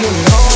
you know.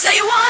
Say what?